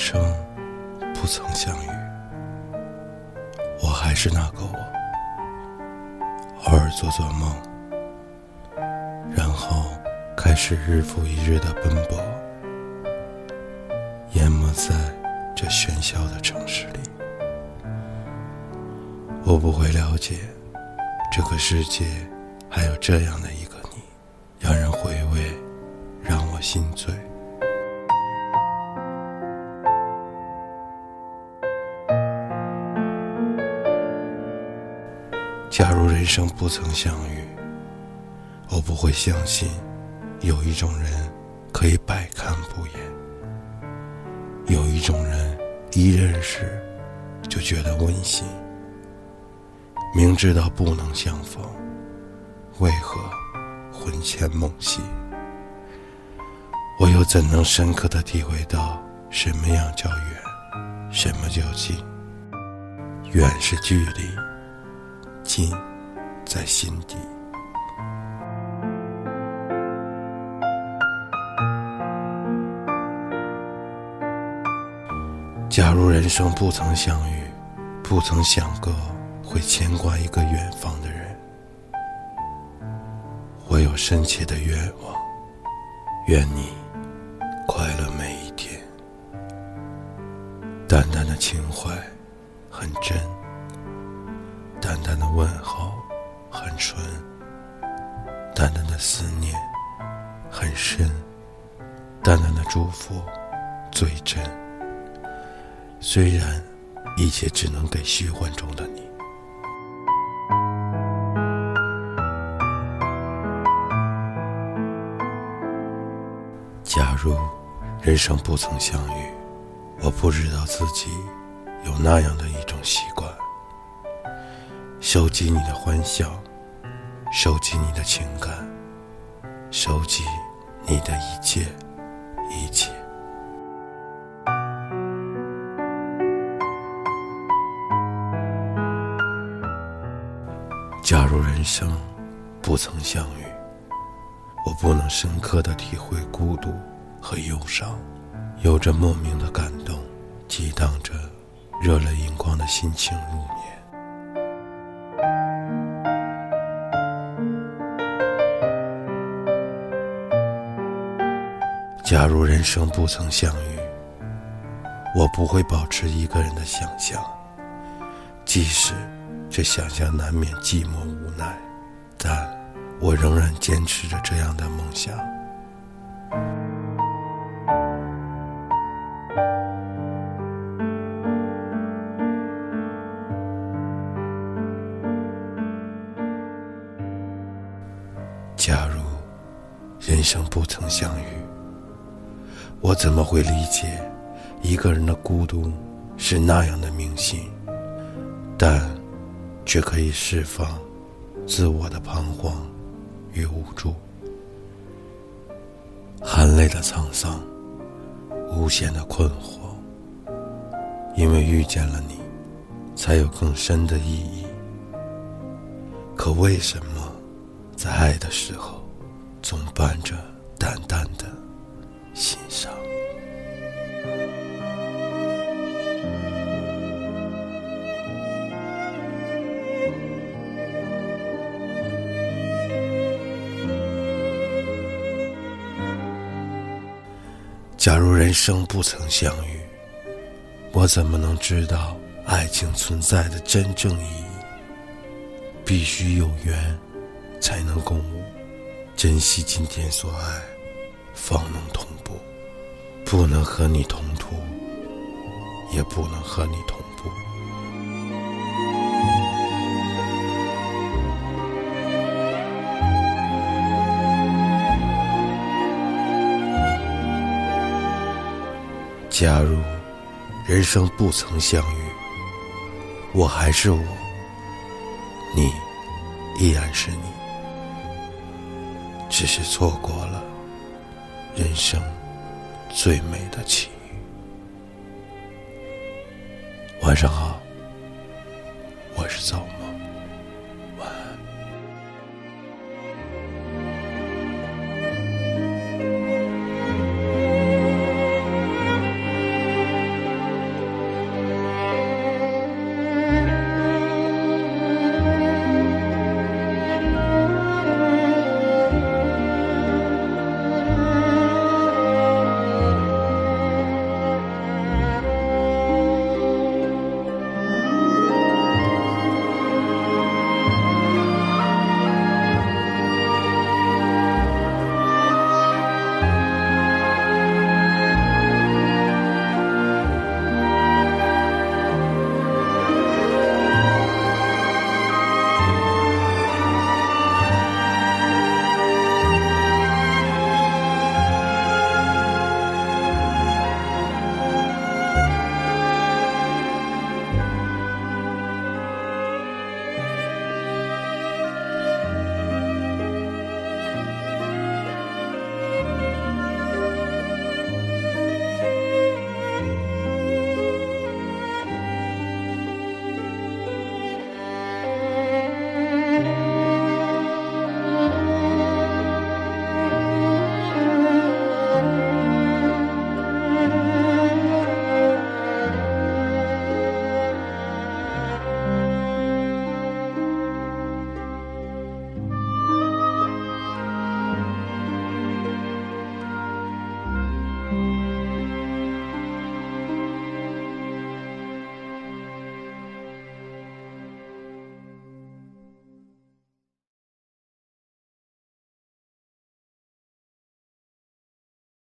生不曾相遇，我还是那个我，偶尔做做梦，然后开始日复一日的奔波，淹没在这喧嚣的城市里。我不会了解，这个世界还有这样的一个你，让人回味，让我心醉。假如人生不曾相遇，我不会相信有一种人可以百看不厌，有一种人一认识就觉得温馨。明知道不能相逢，为何魂牵梦系？我又怎能深刻的体会到什么样叫远，什么叫近？远是距离。心在心底。假如人生不曾相遇，不曾想过会牵挂一个远方的人，我有深切的愿望，愿你快乐每一天。淡淡的情怀，很真。淡淡的问候很纯，淡淡的思念很深，淡淡的祝福最真。虽然一切只能给虚幻中的你。假如人生不曾相遇，我不知道自己有那样的一种习惯。收集你的欢笑，收集你的情感，收集你的一切一切。假如人生不曾相遇，我不能深刻的体会孤独和忧伤，有着莫名的感动，激荡着热泪盈眶的心情入眠。假如人生不曾相遇，我不会保持一个人的想象，即使这想象难免寂寞无奈，但我仍然坚持着这样的梦想。假如人生不曾相遇。我怎么会理解一个人的孤独是那样的明显，但却可以释放自我的彷徨与无助，含泪的沧桑，无限的困惑。因为遇见了你，才有更深的意义。可为什么在爱的时候，总伴着淡淡的？假如人生不曾相遇，我怎么能知道爱情存在的真正意义？必须有缘，才能共舞。珍惜今天所爱，方能同步。不能和你同途，也不能和你同假如人生不曾相遇，我还是我，你依然是你，只是错过了人生。最美的奇遇。晚上好，